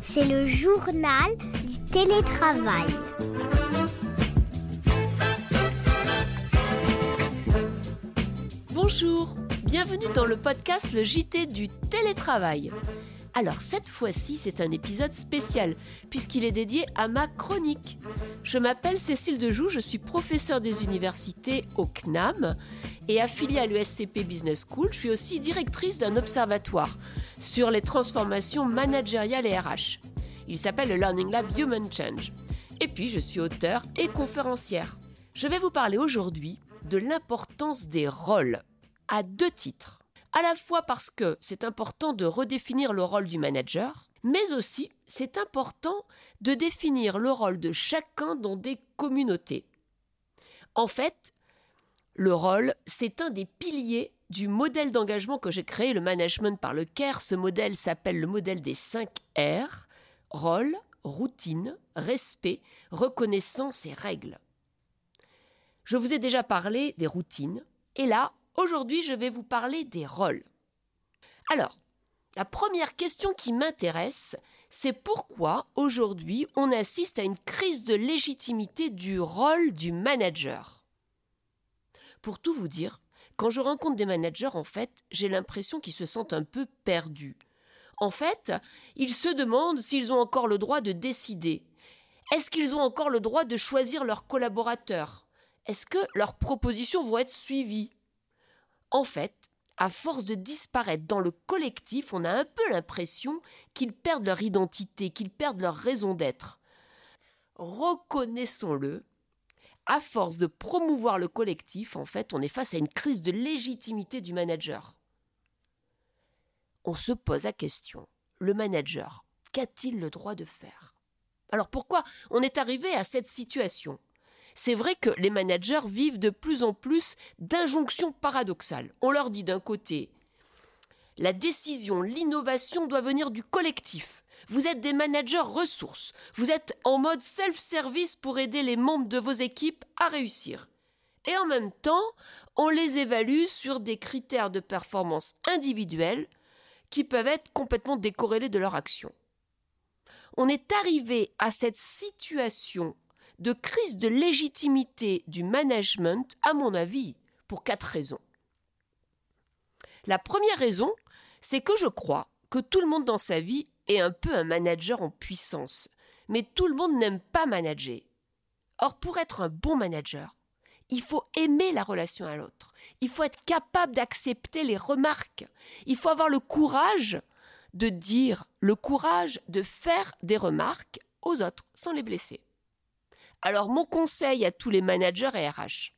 C'est le journal du télétravail. Bonjour, bienvenue dans le podcast Le JT du télétravail. Alors cette fois-ci, c'est un épisode spécial puisqu'il est dédié à ma chronique. Je m'appelle Cécile Dejoux, je suis professeure des universités au CNAM et affiliée à l'ESCP Business School. Je suis aussi directrice d'un observatoire sur les transformations managériales et RH. Il s'appelle le Learning Lab Human Change. Et puis, je suis auteur et conférencière. Je vais vous parler aujourd'hui de l'importance des rôles à deux titres. À la fois parce que c'est important de redéfinir le rôle du manager, mais aussi c'est important de définir le rôle de chacun dans des communautés. En fait, le rôle, c'est un des piliers du modèle d'engagement que j'ai créé, le management par le CARE. Ce modèle s'appelle le modèle des 5 R rôle, routine, respect, reconnaissance et règles. Je vous ai déjà parlé des routines, et là, aujourd'hui, je vais vous parler des rôles. Alors, la première question qui m'intéresse, c'est pourquoi aujourd'hui on assiste à une crise de légitimité du rôle du manager? Pour tout vous dire, quand je rencontre des managers, en fait, j'ai l'impression qu'ils se sentent un peu perdus. En fait, ils se demandent s'ils ont encore le droit de décider. Est-ce qu'ils ont encore le droit de choisir leurs collaborateurs? Est-ce que leurs propositions vont être suivies? En fait, à force de disparaître dans le collectif, on a un peu l'impression qu'ils perdent leur identité, qu'ils perdent leur raison d'être. Reconnaissons-le, à force de promouvoir le collectif, en fait, on est face à une crise de légitimité du manager. On se pose la question, le manager, qu'a-t-il le droit de faire? Alors pourquoi on est arrivé à cette situation? C'est vrai que les managers vivent de plus en plus d'injonctions paradoxales. On leur dit d'un côté, la décision, l'innovation doit venir du collectif. Vous êtes des managers ressources. Vous êtes en mode self-service pour aider les membres de vos équipes à réussir. Et en même temps, on les évalue sur des critères de performance individuels qui peuvent être complètement décorrélés de leur action. On est arrivé à cette situation de crise de légitimité du management, à mon avis, pour quatre raisons. La première raison, c'est que je crois que tout le monde dans sa vie est un peu un manager en puissance, mais tout le monde n'aime pas manager. Or, pour être un bon manager, il faut aimer la relation à l'autre. Il faut être capable d'accepter les remarques. Il faut avoir le courage de dire, le courage de faire des remarques aux autres sans les blesser. Alors mon conseil à tous les managers et RH,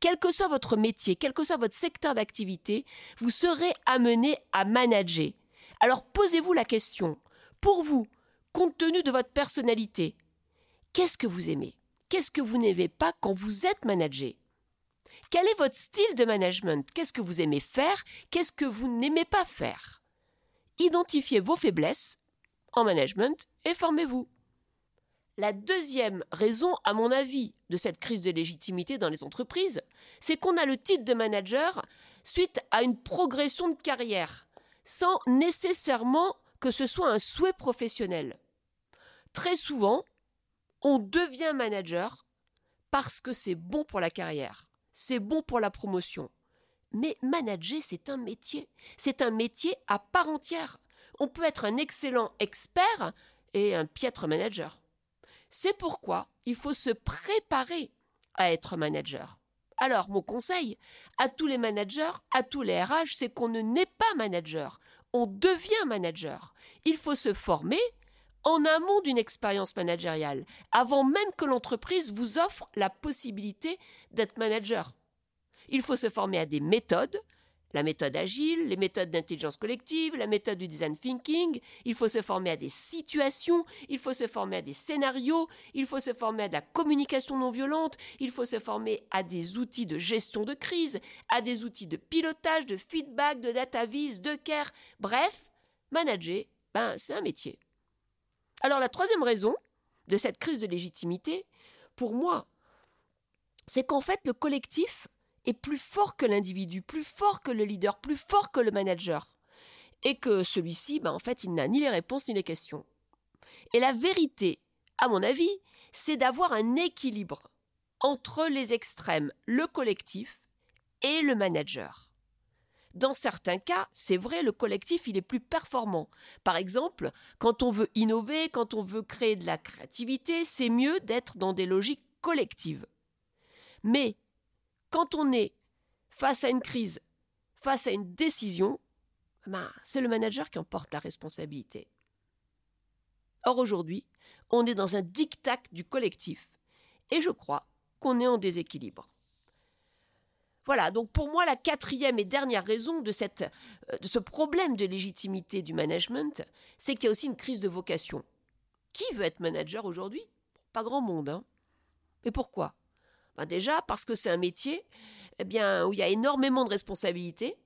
quel que soit votre métier, quel que soit votre secteur d'activité, vous serez amené à manager. Alors posez-vous la question, pour vous, compte tenu de votre personnalité, qu'est-ce que vous aimez? Qu'est-ce que vous n'aimez pas quand vous êtes manager? Quel est votre style de management? Qu'est-ce que vous aimez faire? Qu'est-ce que vous n'aimez pas faire? Identifiez vos faiblesses en management et formez-vous. La deuxième raison, à mon avis, de cette crise de légitimité dans les entreprises, c'est qu'on a le titre de manager suite à une progression de carrière, sans nécessairement que ce soit un souhait professionnel. Très souvent, on devient manager parce que c'est bon pour la carrière, c'est bon pour la promotion. Mais manager, c'est un métier. C'est un métier à part entière. On peut être un excellent expert et un piètre manager. C'est pourquoi il faut se préparer à être manager. Alors, mon conseil à tous les managers, à tous les RH, c'est qu'on ne naît pas manager, on devient manager. Il faut se former, en amont d'une expérience managériale, avant même que l'entreprise vous offre la possibilité d'être manager. Il faut se former à des méthodes, la méthode agile, les méthodes d'intelligence collective, la méthode du design thinking, il faut se former à des situations, il faut se former à des scénarios, il faut se former à de la communication non violente, il faut se former à des outils de gestion de crise, à des outils de pilotage, de feedback, de data vis, de care, bref, manager, ben, c'est un métier. Alors la troisième raison de cette crise de légitimité, pour moi, c'est qu'en fait le collectif est plus fort que l'individu, plus fort que le leader, plus fort que le manager. et que celui-ci, ben, en fait, il n'a ni les réponses ni les questions. Et la vérité, à mon avis, c'est d'avoir un équilibre entre les extrêmes, le collectif et le manager. Dans certains cas, c'est vrai, le collectif, il est plus performant. Par exemple, quand on veut innover, quand on veut créer de la créativité, c'est mieux d'être dans des logiques collectives. Mais quand on est face à une crise, face à une décision, ben, c'est le manager qui en porte la responsabilité. Or aujourd'hui, on est dans un diktat du collectif, et je crois qu'on est en déséquilibre. Voilà, donc pour moi, la quatrième et dernière raison euh, de ce problème de légitimité du management, c'est qu'il y a aussi une crise de vocation. Qui veut être manager aujourd'hui? Pas grand monde. Hein Mais pourquoi? Ben Déjà parce que c'est un métier eh bien, où il y a énormément de responsabilités.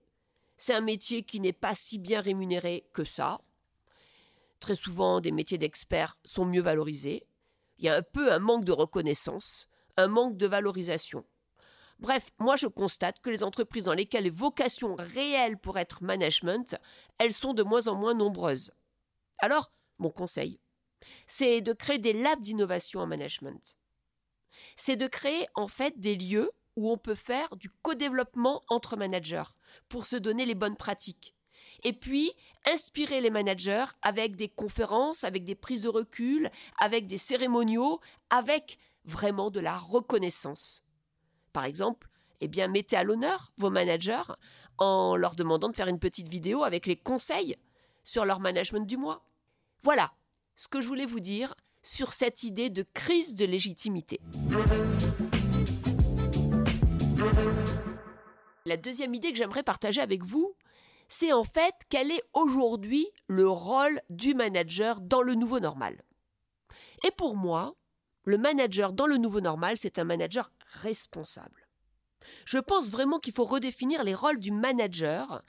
C'est un métier qui n'est pas si bien rémunéré que ça. Très souvent, des métiers d'experts sont mieux valorisés. Il y a un peu un manque de reconnaissance, un manque de valorisation. Bref, moi je constate que les entreprises dans lesquelles les vocations réelles pour être management, elles sont de moins en moins nombreuses. Alors, mon conseil, c'est de créer des labs d'innovation en management. C'est de créer en fait des lieux où on peut faire du co-développement entre managers pour se donner les bonnes pratiques. Et puis, inspirer les managers avec des conférences, avec des prises de recul, avec des cérémoniaux, avec vraiment de la reconnaissance. Par exemple, eh bien, mettez à l'honneur vos managers en leur demandant de faire une petite vidéo avec les conseils sur leur management du mois. Voilà ce que je voulais vous dire sur cette idée de crise de légitimité. La deuxième idée que j'aimerais partager avec vous, c'est en fait quel est aujourd'hui le rôle du manager dans le nouveau normal. Et pour moi, le manager dans le nouveau normal, c'est un manager responsable. Je pense vraiment qu'il faut redéfinir les rôles du manager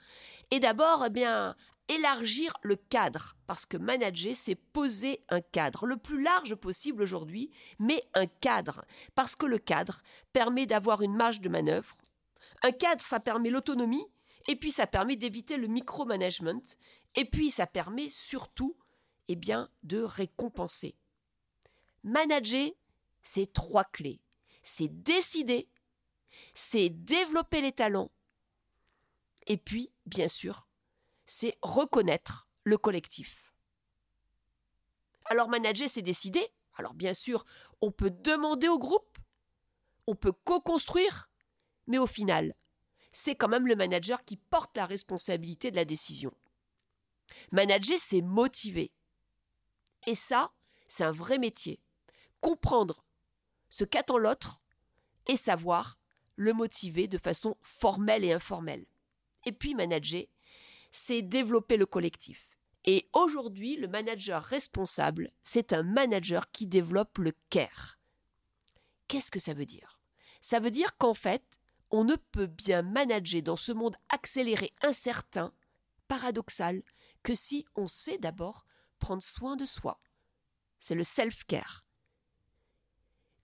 et d'abord eh bien élargir le cadre parce que manager c'est poser un cadre le plus large possible aujourd'hui mais un cadre parce que le cadre permet d'avoir une marge de manœuvre. Un cadre ça permet l'autonomie et puis ça permet d'éviter le micromanagement et puis ça permet surtout eh bien de récompenser. Manager c'est trois clés c'est décider, c'est développer les talents, et puis, bien sûr, c'est reconnaître le collectif. Alors manager, c'est décider. Alors bien sûr, on peut demander au groupe, on peut co-construire, mais au final, c'est quand même le manager qui porte la responsabilité de la décision. Manager, c'est motiver. Et ça, c'est un vrai métier. Comprendre ce qu'attend l'autre et savoir le motiver de façon formelle et informelle. Et puis manager, c'est développer le collectif. Et aujourd'hui, le manager responsable, c'est un manager qui développe le care. Qu'est-ce que ça veut dire? Ça veut dire qu'en fait, on ne peut bien manager dans ce monde accéléré, incertain, paradoxal, que si on sait d'abord prendre soin de soi. C'est le self-care.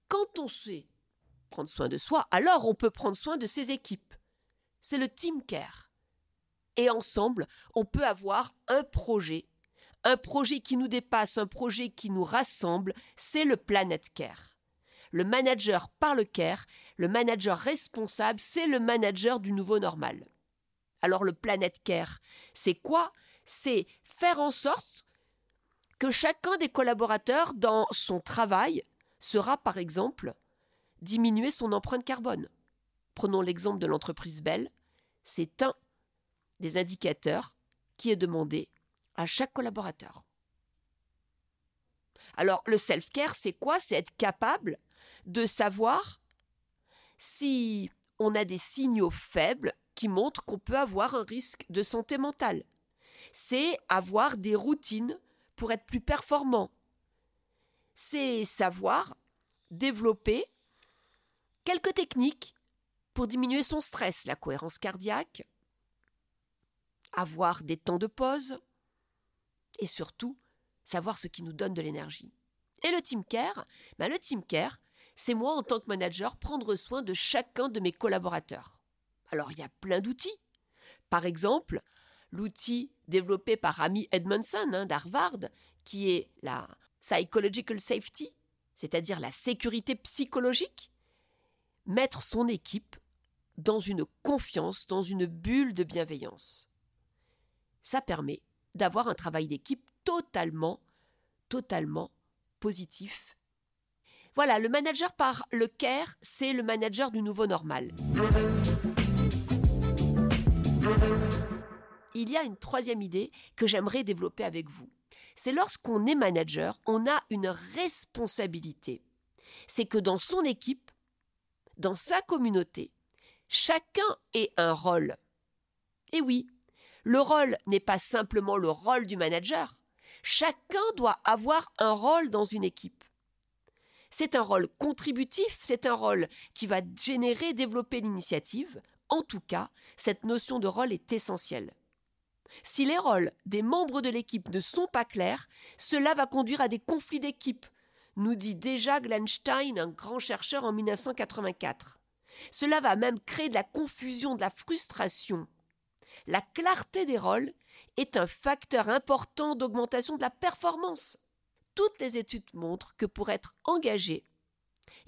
Quand on sait prendre soin de soi, alors on peut prendre soin de ses équipes. C'est le team care. Et ensemble, on peut avoir un projet, un projet qui nous dépasse, un projet qui nous rassemble, c'est le Planet Care. Le manager par le care, le manager responsable, c'est le manager du nouveau normal. Alors le Planet Care, c'est quoi? C'est faire en sorte que chacun des collaborateurs dans son travail sera par exemple diminuer son empreinte carbone. Prenons l'exemple de l'entreprise Bell, c'est un indicateurs qui est demandé à chaque collaborateur. Alors le self-care, c'est quoi? C'est être capable de savoir si on a des signaux faibles qui montrent qu'on peut avoir un risque de santé mentale. C'est avoir des routines pour être plus performant, c'est savoir développer quelques techniques pour diminuer son stress, la cohérence cardiaque, avoir des temps de pause et surtout savoir ce qui nous donne de l'énergie. Et le team care, ben le team care, c'est moi en tant que manager prendre soin de chacun de mes collaborateurs. Alors il y a plein d'outils. Par exemple, l'outil développé par Amy Edmondson hein, d'Harvard, qui est la psychological safety, c'est-à-dire la sécurité psychologique, mettre son équipe dans une confiance, dans une bulle de bienveillance. Ça permet d'avoir un travail d'équipe totalement, totalement positif. Voilà, le manager par le care, c'est le manager du nouveau normal. Il y a une troisième idée que j'aimerais développer avec vous. C'est lorsqu'on est manager, on a une responsabilité. C'est que dans son équipe, dans sa communauté, chacun ait un rôle. Et oui, le rôle n'est pas simplement le rôle du manager. Chacun doit avoir un rôle dans une équipe. C'est un rôle contributif, c'est un rôle qui va générer, développer l'initiative. En tout cas, cette notion de rôle est essentielle. Si les rôles des membres de l'équipe ne sont pas clairs, cela va conduire à des conflits d'équipe, nous dit déjà Glenstein, un grand chercheur en 1984. Cela va même créer de la confusion, de la frustration. La clarté des rôles est un facteur important d'augmentation de la performance. Toutes les études montrent que pour être engagé,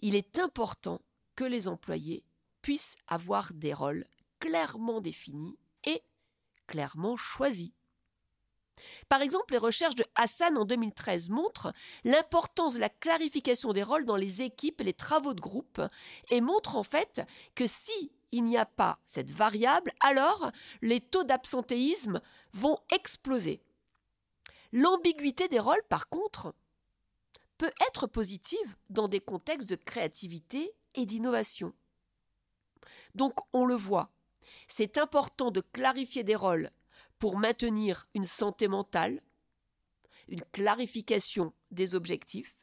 il est important que les employés puissent avoir des rôles clairement définis et clairement choisis. Par exemple, les recherches de Hassan en 2013 montrent l'importance de la clarification des rôles dans les équipes et les travaux de groupe et montrent en fait que si il n'y a pas cette variable, alors les taux d'absentéisme vont exploser. L'ambiguïté des rôles, par contre, peut être positive dans des contextes de créativité et d'innovation. Donc on le voit, c'est important de clarifier des rôles pour maintenir une santé mentale, une clarification des objectifs,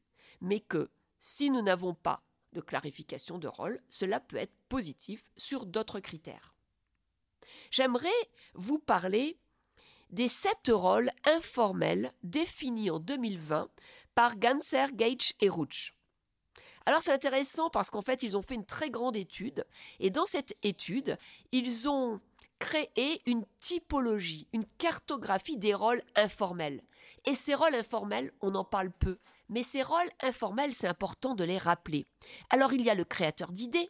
mais que si nous n'avons pas de clarification de rôle, cela peut être positif sur d'autres critères. J'aimerais vous parler des sept rôles informels définis en 2020 par Ganser, Gage et Rouch. Alors c'est intéressant parce qu'en fait ils ont fait une très grande étude et dans cette étude ils ont créé une typologie, une cartographie des rôles informels. Et ces rôles informels, on en parle peu, mais ces rôles informels, c'est important de les rappeler. Alors il y a le créateur d'idées,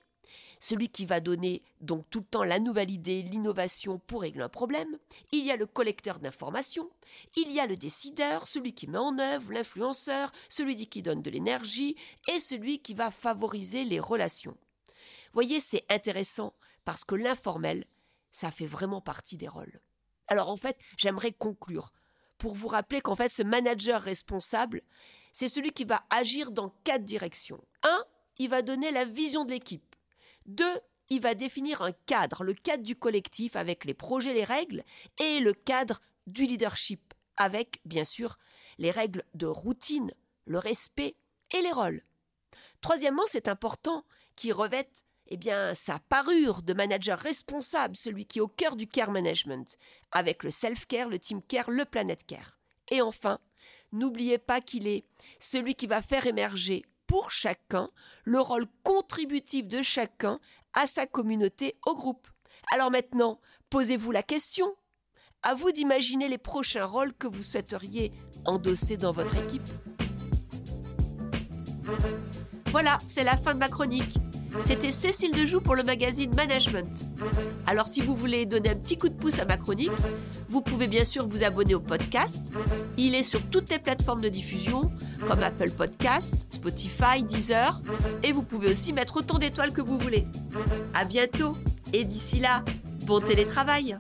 celui qui va donner donc tout le temps la nouvelle idée, l'innovation pour régler un problème. Il y a le collecteur d'informations. Il y a le décideur, celui qui met en œuvre, l'influenceur, celui qui donne de l'énergie et celui qui va favoriser les relations. Voyez, c'est intéressant parce que l'informel, ça fait vraiment partie des rôles. Alors en fait, j'aimerais conclure pour vous rappeler qu'en fait, ce manager responsable, c'est celui qui va agir dans quatre directions. Un, il va donner la vision de l'équipe. Deux, il va définir un cadre, le cadre du collectif avec les projets, les règles, et le cadre du leadership avec, bien sûr, les règles de routine, le respect et les rôles. Troisièmement, c'est important qu'il revête eh bien, sa parure de manager responsable, celui qui est au cœur du care management, avec le self-care, le team care, le planet care. Et enfin, n'oubliez pas qu'il est celui qui va faire émerger pour chacun le rôle contributif de chacun à sa communauté, au groupe. Alors maintenant, posez-vous la question. À vous d'imaginer les prochains rôles que vous souhaiteriez endosser dans votre équipe. Voilà, c'est la fin de ma chronique. C'était Cécile Dejoux pour le magazine Management. Alors si vous voulez donner un petit coup de pouce à ma chronique, vous pouvez bien sûr vous abonner au podcast. Il est sur toutes les plateformes de diffusion comme Apple Podcast, Spotify, Deezer et vous pouvez aussi mettre autant d'étoiles que vous voulez. À bientôt et d'ici là, bon télétravail.